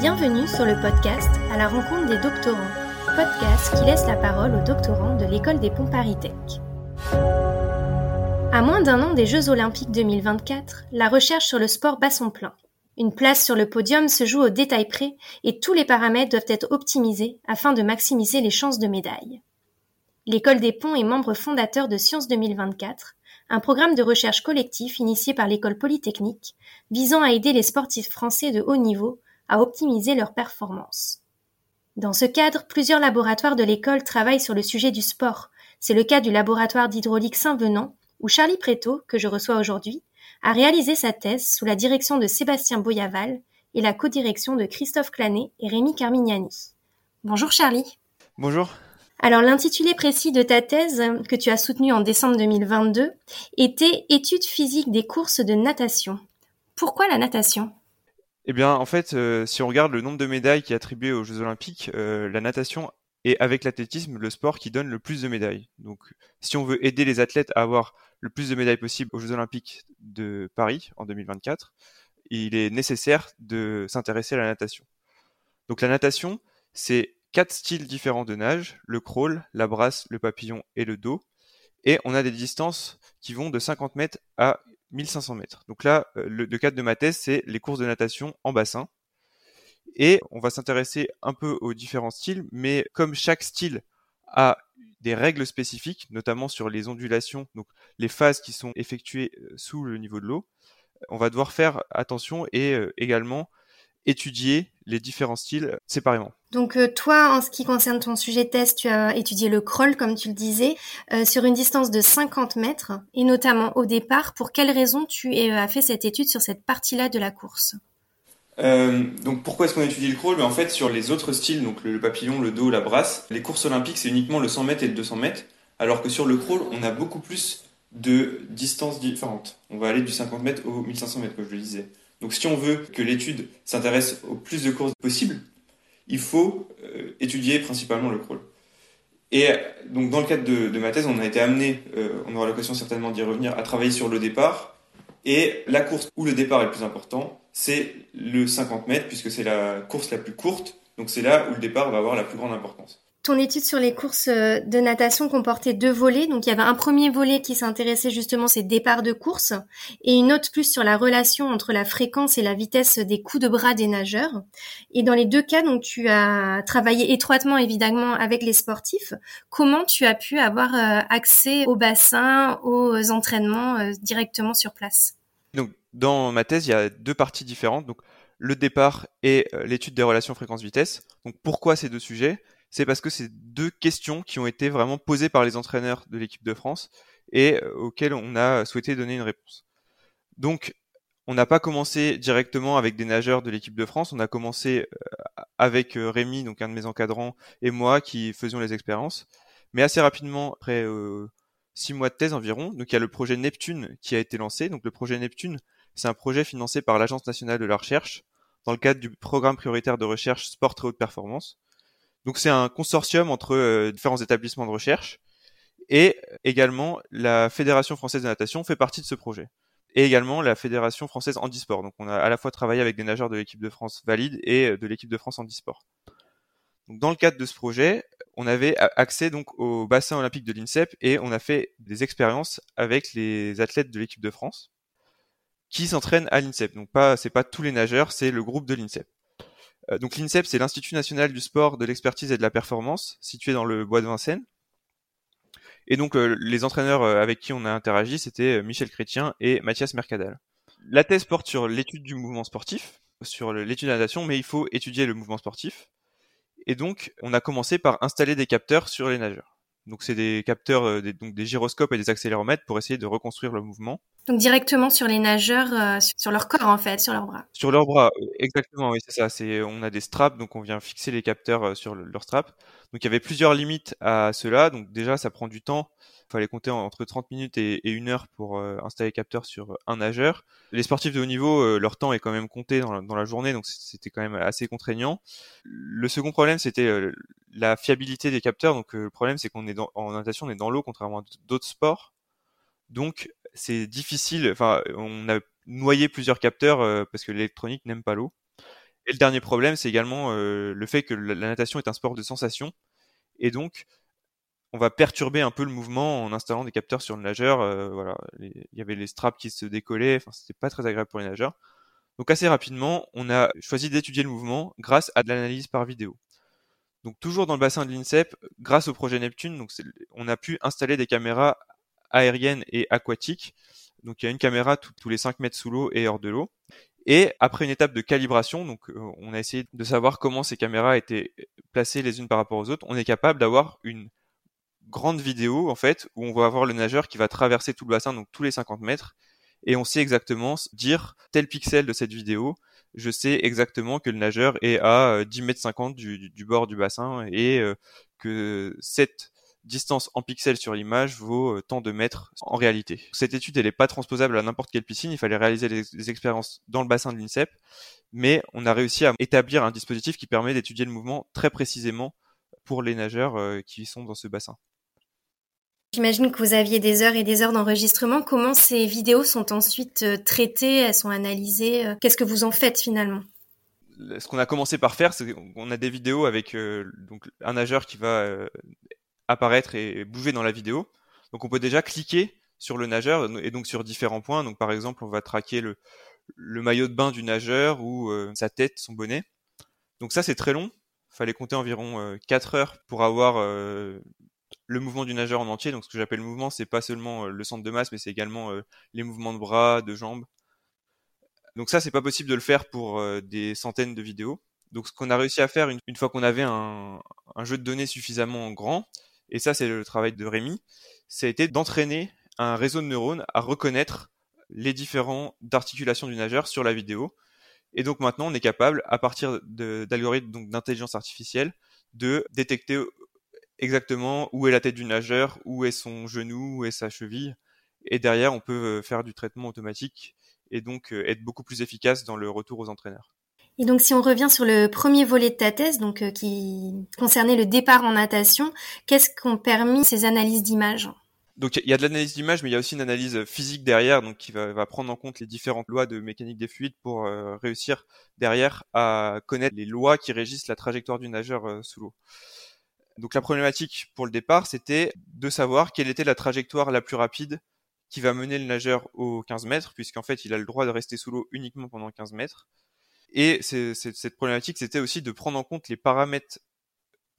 Bienvenue sur le podcast À la rencontre des doctorants, podcast qui laisse la parole aux doctorants de l'école des ponts Paris-Tech. À moins d'un an des Jeux Olympiques 2024, la recherche sur le sport bat son plein. Une place sur le podium se joue au détail près et tous les paramètres doivent être optimisés afin de maximiser les chances de médaille. L'école des ponts est membre fondateur de Sciences 2024, un programme de recherche collectif initié par l'école polytechnique visant à aider les sportifs français de haut niveau à optimiser leurs performances. Dans ce cadre, plusieurs laboratoires de l'école travaillent sur le sujet du sport. C'est le cas du laboratoire d'hydraulique Saint-Venant, où Charlie Préto, que je reçois aujourd'hui, a réalisé sa thèse sous la direction de Sébastien Boyaval et la codirection de Christophe Clanet et Rémi Carmignani. Bonjour Charlie. Bonjour. Alors l'intitulé précis de ta thèse, que tu as soutenue en décembre 2022, était Études physiques des courses de natation. Pourquoi la natation? Eh bien, en fait, euh, si on regarde le nombre de médailles qui est attribué aux Jeux Olympiques, euh, la natation est avec l'athlétisme le sport qui donne le plus de médailles. Donc, si on veut aider les athlètes à avoir le plus de médailles possible aux Jeux Olympiques de Paris en 2024, il est nécessaire de s'intéresser à la natation. Donc, la natation, c'est quatre styles différents de nage le crawl, la brasse, le papillon et le dos. Et on a des distances qui vont de 50 mètres à 1500 mètres. Donc là, euh, le, cadre de ma thèse, c'est les courses de natation en bassin. Et on va s'intéresser un peu aux différents styles, mais comme chaque style a des règles spécifiques, notamment sur les ondulations, donc les phases qui sont effectuées euh, sous le niveau de l'eau, on va devoir faire attention et euh, également étudier les différents styles séparément. Donc euh, toi, en ce qui concerne ton sujet de thèse, tu as étudié le crawl, comme tu le disais, euh, sur une distance de 50 mètres, et notamment au départ. Pour quelles raisons tu euh, as fait cette étude sur cette partie-là de la course? Donc pourquoi est-ce qu'on étudie le crawl? Mais En fait, sur les autres styles, donc le, papillon, le dos, la brasse, les courses olympiques, c'est uniquement le 100 mètres et le 200 mètres, alors que sur le crawl, on a beaucoup plus de distances différentes. On va aller du 50 mètres au 1500 mètres, comme je le disais. Donc si on veut que l'étude s'intéresse au plus de courses possible, il faut euh, étudier principalement le crawl. Et donc dans le cadre de, ma thèse, on a été amené, euh, on aura l'occasion certainement d'y revenir, à travailler sur le départ. Et la course où le départ est le plus important, c'est le 50 mètres, puisque c'est la course la plus courte. Donc c'est là où le départ va avoir la plus grande importance. Ton étude sur les courses euh, de natation comportait deux volets. Donc il y avait un premier volet qui s'intéressait justement ces départs de course et une autre plus sur la relation entre la fréquence et la vitesse des coups de bras des nageurs. Et dans les deux cas, donc tu as travaillé étroitement évidemment avec les sportifs. Comment tu as pu avoir euh, accès au bassin, aux entraînements euh, directement sur place? Donc dans ma thèse, il y a deux parties différentes. Donc le départ et l'étude des relations fréquence-vitesse. Donc pourquoi ces deux sujets? C'est parce que c'est deux questions qui ont été vraiment posées par les entraîneurs de l'équipe de France et euh, auxquelles on a souhaité donner une réponse. Donc, on n'a pas commencé directement avec des nageurs de l'équipe de France, on a commencé euh, avec euh, Rémi, donc un de mes encadrants, et moi qui faisions les expériences. Mais assez rapidement, après six mois de thèse environ, donc il y a le projet Neptune qui a été lancé. Donc le projet Neptune, c'est un projet financé par l'Agence nationale de la recherche dans le cadre du programme prioritaire de recherche sport très haute performance. Donc c'est un consortium entre euh, différents établissements de recherche et également la Fédération française de natation fait partie de ce projet. Et également la Fédération française handisport. Donc on a à la fois travaillé avec des nageurs de l'équipe de France valide et euh, de l'équipe de France handisport. Donc dans le cadre de ce projet, on avait accès donc au bassin olympique de l'INSEP et on a fait des expériences avec les athlètes de l'équipe de France qui s'entraînent à l'INSEP. Donc pas c'est pas tous les nageurs, c'est le groupe de l'INSEP. Euh, donc l'INSEP, c'est l'Institut national du sport, de l'expertise et de la performance, situé dans le bois de Vincennes. Et donc euh, les entraîneurs euh, avec qui on a interagi, c'était Michel Chrétien et Mathias Mercadal. La thèse porte sur l'étude du mouvement sportif, sur l'étude de la natation, mais il faut étudier le mouvement sportif. Et donc on a commencé par installer des capteurs sur les nageurs. Donc c'est des capteurs, euh, des, donc des gyroscopes et des accéléromètres pour essayer de reconstruire le mouvement. Donc directement sur les nageurs, euh, sur leur corps en fait, sur leurs bras. Sur leurs bras, exactement, oui c'est ça. C'est, on a des straps, donc on vient fixer les capteurs euh, sur leurs straps. Donc il y avait plusieurs limites à cela. Donc déjà ça prend du temps fallait compter entre 30 minutes et, et une heure pour euh, installer capteur sur un nageur. Les sportifs de haut niveau, euh, leur temps est quand même compté dans la, dans la journée, donc c'était quand même assez contraignant. Le second problème, c'était euh, la fiabilité des capteurs. Donc le problème, c'est qu'on est en natation, on est dans l'eau, contrairement à d'autres sports. Donc c'est difficile. Enfin, on a noyé plusieurs capteurs parce que l'électronique n'aime pas l'eau. Et le dernier problème, c'est également le fait que la, natation est un sport de sensation. Et donc, on va perturber un peu le mouvement en installant des capteurs sur le nageur. voilà, il y avait les straps qui se décollaient. Enfin, c'était pas très agréable pour les nageurs. Donc assez rapidement, on a choisi d'étudier le mouvement grâce à de l'analyse par vidéo. Donc toujours dans le bassin de l'INSEP, grâce au projet Neptune, on a pu installer des caméras aériennes et aquatiques. Donc il y a une caméra tous les 5 mètres sous l'eau et hors de l'eau. Et après une étape de calibration, donc euh, on a essayé de savoir comment ces caméras étaient placées les unes par rapport aux autres, on est capable d'avoir une grande vidéo en fait où on va avoir le nageur qui va traverser tout le bassin, donc tous les 50 mètres, et on sait exactement dire tel pixel de cette vidéo, je sais exactement que le nageur est à 10 euh, mètres 50 du, bord du bassin et euh, que cette distance en pixels sur l'image vaut euh, tant de mètres en réalité. Cette étude, elle n'est pas transposable à n'importe quelle piscine, il fallait réaliser des, expériences dans le bassin de l'INSEP, mais on a réussi à établir un dispositif qui permet d'étudier le mouvement très précisément pour les nageurs qui sont dans ce bassin. J'imagine que vous aviez des heures et des heures d'enregistrement. Comment ces vidéos sont ensuite euh, traitées Elles sont analysées euh, Qu'est-ce que vous en faites finalement? Ce qu'on a commencé par faire, c'est qu'on a des vidéos avec euh, donc un nageur qui va apparaître et bouger dans la vidéo. Donc on peut déjà cliquer sur le nageur et donc sur différents points. Donc par exemple, on va traquer le, maillot de bain du nageur ou sa tête, son bonnet. Donc ça c'est très long. Fallait compter environ 4 heures pour avoir le mouvement du nageur en entier. Donc ce que j'appelle mouvement, c'est pas seulement euh, le centre de masse, mais c'est également euh, les mouvements de bras, de jambes. Donc ça, c'est pas possible de le faire pour euh, des centaines de vidéos. Donc ce qu'on a réussi à faire une, fois qu'on avait un, jeu de données suffisamment grand, et ça c'est le travail de Rémi, ça a été d'entraîner un réseau de neurones à reconnaître les différents d'articulation du nageur sur la vidéo. Et donc maintenant, on est capable, à partir d'algorithmes d'intelligence artificielle, de détecter exactement où est la tête du nageur, où est son genou, où est sa cheville. Et derrière, on peut euh, faire du traitement automatique et donc euh, être beaucoup plus efficace dans le retour aux entraîneurs. Et donc, si on revient sur le premier volet de ta thèse, donc euh, qui concernait le départ en natation, qu'est-ce qu'ont permis ces analyses d'images? Donc il y a de l'analyse d'image, mais il y a aussi une analyse physique derrière, donc qui va, prendre en compte les différentes lois de mécanique des fluides pour réussir derrière à connaître les lois qui régissent la trajectoire du nageur sous l'eau. Donc la problématique pour le départ, c'était de savoir quelle était la trajectoire la plus rapide qui va mener le nageur aux 15 mètres, puisqu'en fait, il a le droit de rester sous l'eau uniquement pendant 15 mètres. Et cette problématique, c'était aussi de prendre en compte les paramètres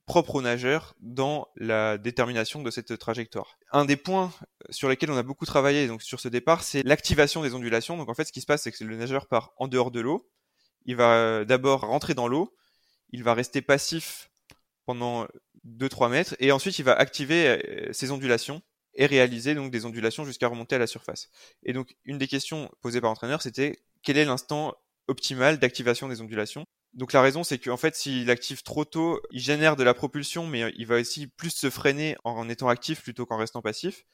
propres au nageur dans la détermination de cette trajectoire. Un des points sur lesquels on a beaucoup travaillé donc sur ce départ, c'est l'activation des ondulations. Donc en fait, ce qui se passe, c'est que le nageur part en dehors de l'eau. Il va d'abord rentrer dans l'eau. Il va rester passif pendant 2-3 mètres, et ensuite il va activer euh, ses ondulations et réaliser donc des ondulations jusqu'à remonter à la surface. Et donc une des questions posées par l'entraîneur, c'était quel est l'instant optimal d'activation des ondulations? Donc la raison, c'est qu'en fait, s'il active trop tôt, il génère de la propulsion, mais euh, il va aussi plus se freiner en étant actif plutôt qu'en restant passif.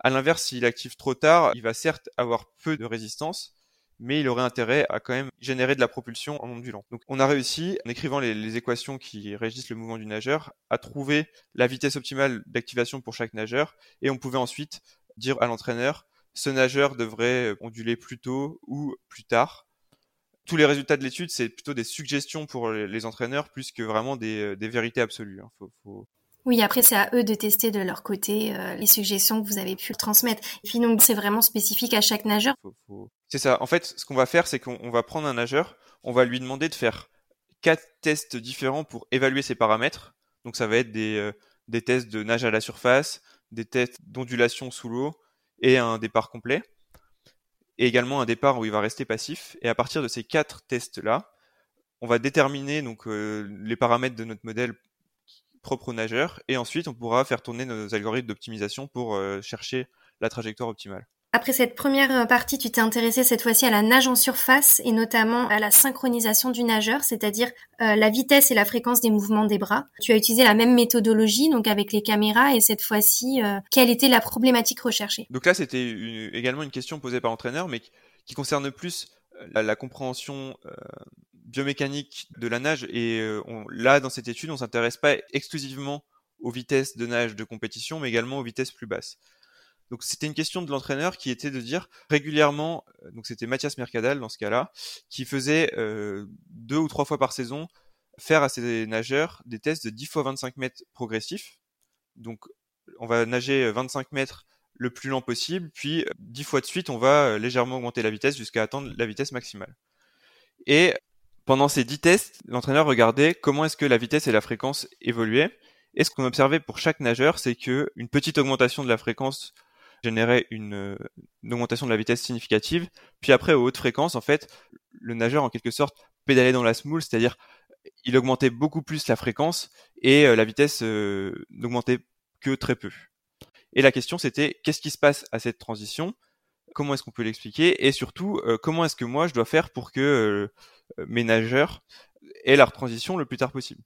À l'inverse, s'il active trop tard, il va certes avoir peu de résistance, mais il aurait intérêt à quand même générer de la propulsion en ondulant. Donc on a réussi, en écrivant les, équations qui régissent le mouvement du nageur, à trouver la vitesse optimale d'activation pour chaque nageur, et on pouvait ensuite dire à l'entraîneur, ce nageur devrait onduler plus tôt ou plus tard. Tous les résultats de l'étude, c'est plutôt des suggestions pour les, entraîneurs, plus que vraiment des, vérités absolues. Hein. Oui, après c'est à eux de tester de leur côté euh, les suggestions que vous avez pu transmettre. Et puis c'est vraiment spécifique à chaque nageur. C'est ça. En fait, ce qu'on va faire, c'est qu'on va prendre un nageur, on va lui demander de faire quatre tests différents pour évaluer ses paramètres. Donc ça va être des, euh, des tests de nage à la surface, des tests d'ondulation sous l'eau et un départ complet. Et également un départ où il va rester passif. Et à partir de ces quatre tests-là, on va déterminer donc euh, les paramètres de notre modèle propre au nageur, et ensuite on pourra faire tourner nos algorithmes d'optimisation pour euh, chercher la trajectoire optimale. Après cette première partie, tu t'es intéressé cette fois-ci à la nage en surface et notamment à la synchronisation du nageur, c'est-à-dire euh, la vitesse et la fréquence des mouvements des bras. Tu as utilisé la même méthodologie, donc avec les caméras, et cette fois-ci, euh, quelle était la problématique recherchée? Donc là, c'était également une question posée par l'entraîneur, mais qui, concerne plus la, compréhension biomécanique de la nage. Et euh, là, dans cette étude, on s'intéresse pas exclusivement aux vitesses de nage de compétition, mais également aux vitesses plus basses. Donc c'était une question de l'entraîneur qui était de dire régulièrement, euh, donc c'était Mathias Mercadal dans ce cas-là, qui faisait euh, deux ou trois fois par saison faire à ses nageurs des tests de 10 fois 25 mètres progressifs. Donc on va nager 25 mètres le plus lent possible, puis 10 fois de suite on va légèrement augmenter la vitesse jusqu'à atteindre la vitesse maximale. Et pendant ces 10 tests, l'entraîneur regardait comment est-ce que la vitesse et la fréquence évoluaient. Et ce qu'on observait pour chaque nageur, c'est que une petite augmentation de la fréquence générait une, augmentation de la vitesse significative. Puis après, aux hautes fréquences, en fait, le nageur, en quelque sorte, pédalait dans la smoule, c'est-à-dire il augmentait beaucoup plus la fréquence et euh, la vitesse euh, n'augmentait que très peu. Et la question, c'était qu'est-ce qui se passe à cette transition? Comment est-ce qu'on peut l'expliquer Et surtout, euh, comment est-ce que moi, je dois faire pour que mes nageurs aient leur transition le plus tard possible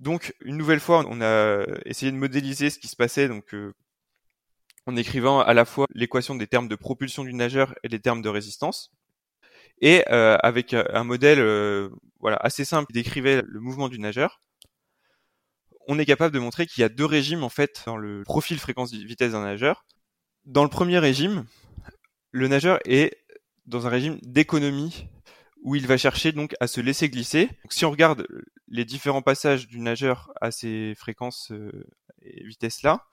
donc, une nouvelle fois, on a essayé de modéliser ce qui se passait donc en écrivant à la fois l'équation des termes de propulsion du nageur et des termes de résistance. Et euh, avec euh, un modèle euh, voilà assez simple qui décrivait le mouvement du nageur, on est capable de montrer qu'il y a deux régimes en fait dans le profil fréquence-vitesse d'un nageur. Dans le premier régime, le nageur est dans un régime d'économie où il va chercher donc à se laisser glisser. Si on regarde les différents passages du nageur à ces fréquences et vitesses là,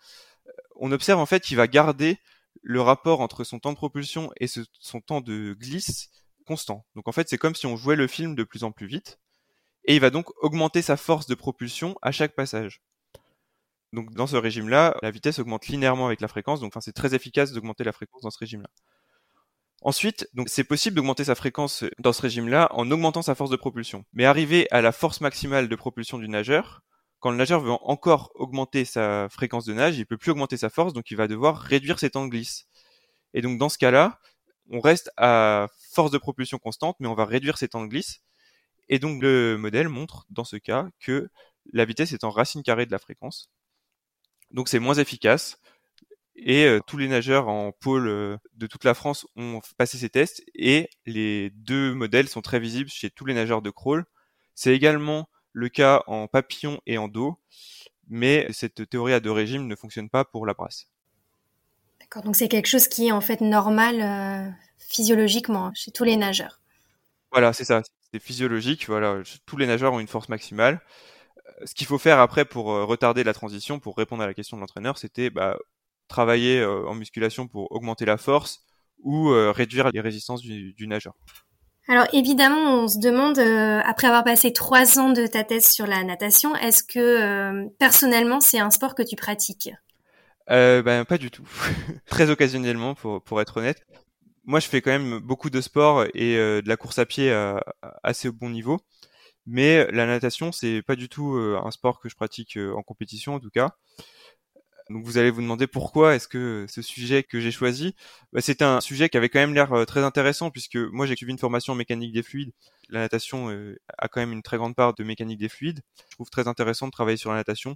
on observe en fait qu'il va garder le rapport entre son temps de propulsion et son temps de glisse constant. Donc en fait, c'est comme si on jouait le film de plus en plus vite, et il va donc augmenter sa force de propulsion à chaque passage. Donc dans ce régime-là, la vitesse augmente linéairement avec la fréquence, donc c'est très efficace d'augmenter la fréquence dans ce régime-là. Ensuite, donc c'est possible d'augmenter sa fréquence dans ce régime-là en augmentant sa force de propulsion. Mais arriver à la force maximale de propulsion du nageur, quand le nageur veut encore augmenter sa fréquence de nage, il peut plus augmenter sa force, donc il va devoir réduire ses temps de glisse. Et donc dans ce cas-là, on reste à force de propulsion constante, mais on va réduire ses temps de glisse. Et donc le modèle montre dans ce cas que la vitesse est en racine carrée de la fréquence. Donc c'est moins efficace. Et euh, tous les nageurs en pôle euh, de toute la France ont passé ces tests et les deux modèles sont très visibles chez tous les nageurs de crawl. C'est également le cas en papillon et en dos, mais cette théorie à deux régimes ne fonctionne pas pour la brasse. D'accord, donc c'est quelque chose qui est en fait normal euh, physiologiquement chez tous les nageurs. Voilà, c'est ça, c'est physiologique, voilà, tous les nageurs ont une force maximale. Euh, ce qu'il faut faire après pour euh, retarder la transition, pour répondre à la question de l'entraîneur, c'était bah, travailler en musculation pour augmenter la force ou réduire les résistances du nageur. Alors évidemment, on se demande, euh, après avoir passé trois ans de ta thèse sur la natation, est-ce que euh, personnellement c'est un sport que tu pratiques? Euh, ben, Pas du tout. Très occasionnellement, pour, pour être honnête. Moi, je fais quand même beaucoup de sport et de la course à pied à, assez bon niveau. Mais la natation, c'est pas du tout un sport que je pratique en compétition, en tout cas. Donc vous allez vous demander pourquoi est-ce que ce sujet que j'ai choisi, bah, c'était un sujet qui avait quand même l'air euh, très intéressant puisque moi j'ai suivi une formation en mécanique des fluides. La natation euh, a quand même une très grande part de mécanique des fluides. Je trouve très intéressant de travailler sur la natation,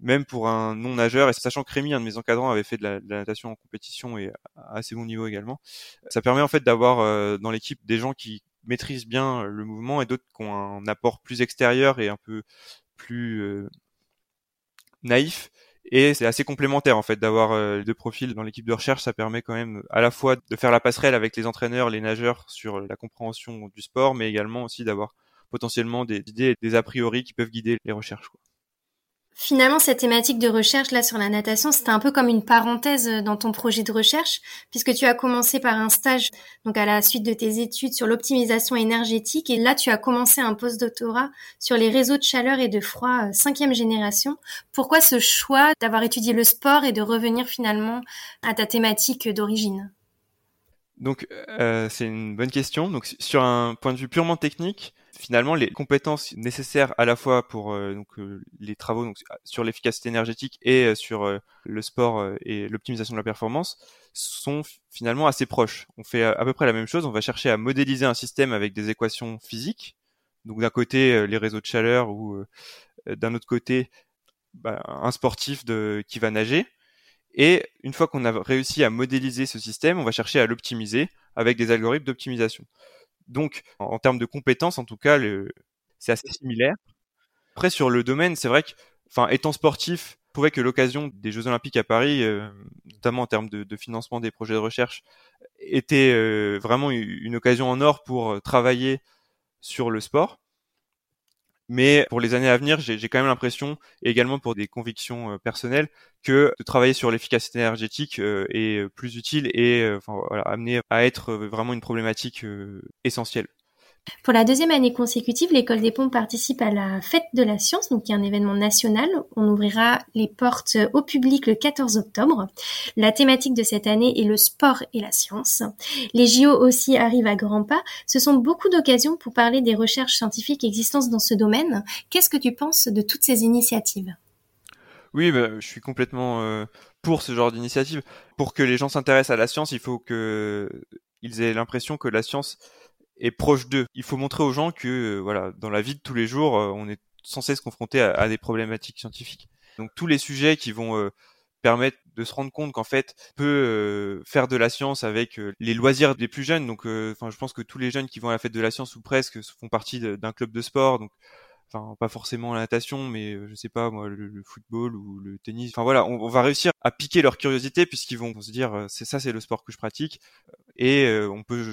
même pour un non nageur. Et sachant que Rémi, un de mes encadrants, avait fait de la, natation en compétition et à assez bon niveau également, ça permet en fait d'avoir euh, dans l'équipe des gens qui maîtrisent bien le mouvement et d'autres qui ont un apport plus extérieur et un peu plus naïf et c'est assez complémentaire en fait d'avoir euh, deux profils dans l'équipe de recherche. Ça permet quand même à la fois de faire la passerelle avec les entraîneurs, les nageurs sur la compréhension du sport, mais également aussi d'avoir potentiellement des idées des a priori qui peuvent guider les recherches. Finalement, cette thématique de recherche là sur la natation, c'était un peu comme une parenthèse euh, dans ton projet de recherche, puisque tu as commencé par un stage, donc à la suite de tes études sur l'optimisation énergétique, et là tu as commencé un post-doctorat sur les réseaux de chaleur et de froid euh, cinquième génération. Pourquoi ce choix d'avoir étudié le sport et de revenir finalement à ta thématique d'origine? Donc euh, c'est une bonne question. Donc sur un point de vue purement technique, finalement les compétences nécessaires à la fois pour euh, donc, euh, les travaux donc, sur l'efficacité énergétique et euh, sur le sport et l'optimisation de la performance sont finalement assez proches. On fait à peu près la même chose, on va chercher à modéliser un système avec des équations physiques, donc d'un côté les réseaux de chaleur ou d'un autre côté bah, un sportif qui va nager. Et une fois qu'on a réussi à modéliser ce système, on va chercher à l'optimiser avec des algorithmes d'optimisation. Donc, en, termes de compétences, en tout cas, c'est assez similaire. Après, sur le domaine, c'est vrai que, enfin, étant sportif, trouvais que l'occasion des Jeux Olympiques à Paris, euh, notamment en termes de, financement des projets de recherche, était euh, vraiment une occasion en or pour travailler sur le sport. Mais pour les années à venir, j'ai quand même l'impression, également pour des convictions euh, personnelles, que de travailler sur l'efficacité énergétique est plus utile et enfin, voilà, amené à être vraiment une problématique essentielle. Pour la deuxième année consécutive, l'école des pompes participe à la Fête de la Science, donc qui est un événement national. On ouvrira les portes au public le 14 octobre. La thématique de cette année est le sport et la science. Les JO aussi arrivent à grands pas. Ce sont beaucoup d'occasions pour parler des recherches scientifiques existantes dans ce domaine. Qu'est-ce que tu penses de toutes ces initiatives? Oui, bah, je suis complètement euh, pour ce genre d'initiative. Pour que les gens s'intéressent à la science, il faut qu'ils aient l'impression que la science est proche d'eux. Il faut montrer aux gens que euh, voilà, dans la vie de tous les jours, euh, on est censé se confronter à, des problématiques scientifiques. Donc tous les sujets qui vont euh, permettre de se rendre compte qu'en fait on peut faire de la science avec les loisirs des plus jeunes. Donc enfin je pense que tous les jeunes qui vont à la fête de la science ou presque font partie d'un club de sport. Donc enfin pas forcément la natation, mais je sais pas moi le, football ou le tennis. Enfin voilà, on, va réussir à piquer leur curiosité puisqu'ils vont se dire c'est ça c'est le sport que je pratique et on peut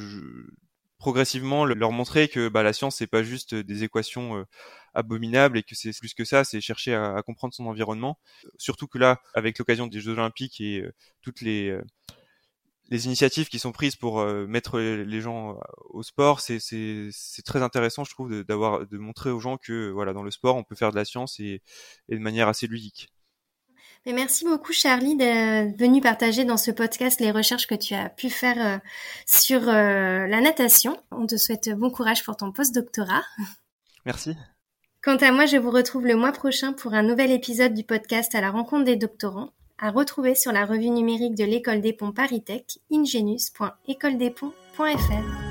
progressivement leur montrer que bah, la science c'est pas juste des équations euh, abominables et que c'est plus que ça, c'est chercher à, comprendre son environnement. Surtout que là, avec l'occasion des Jeux Olympiques et euh, toutes les euh, les initiatives qui sont prises pour mettre les gens au sport, c'est très intéressant, je trouve, d'avoir de, montrer aux gens que voilà dans le sport on peut faire de la science et, et de manière assez ludique merci beaucoup Charlie d'être venu partager dans ce podcast les recherches que tu as pu faire euh, sur euh, la natation. On te souhaite bon courage pour ton post-doctorat. Merci. Quant à moi, je vous retrouve le mois prochain pour un nouvel épisode du podcast à la rencontre des doctorants, à retrouver sur la revue numérique de l'école des ponts ParisTech, ingenus.écoledesponts.fr.